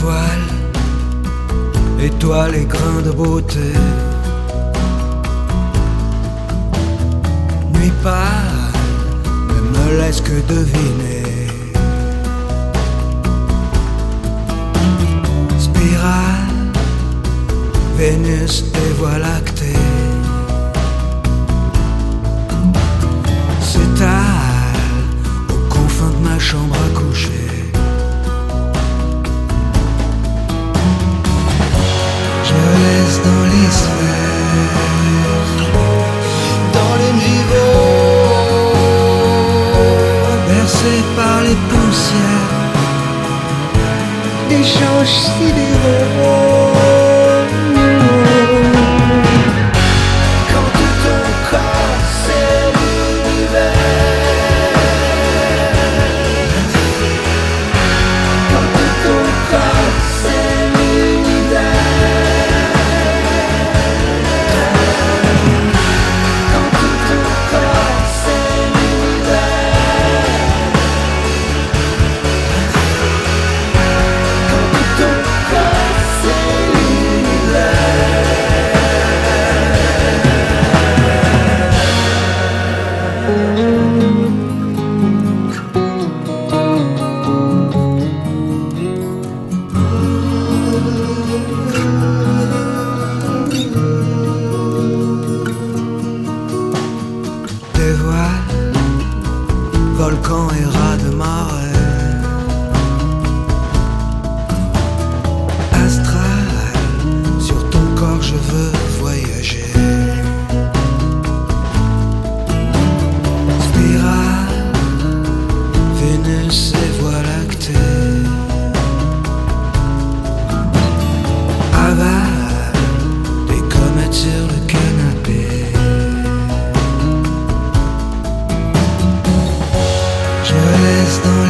voile, et toi grains de beauté. Nuit pâle, ne me laisse que deviner. Spirale, Vénus et Voie lactée. 见你熟悉的我 volcan et ras de. historia.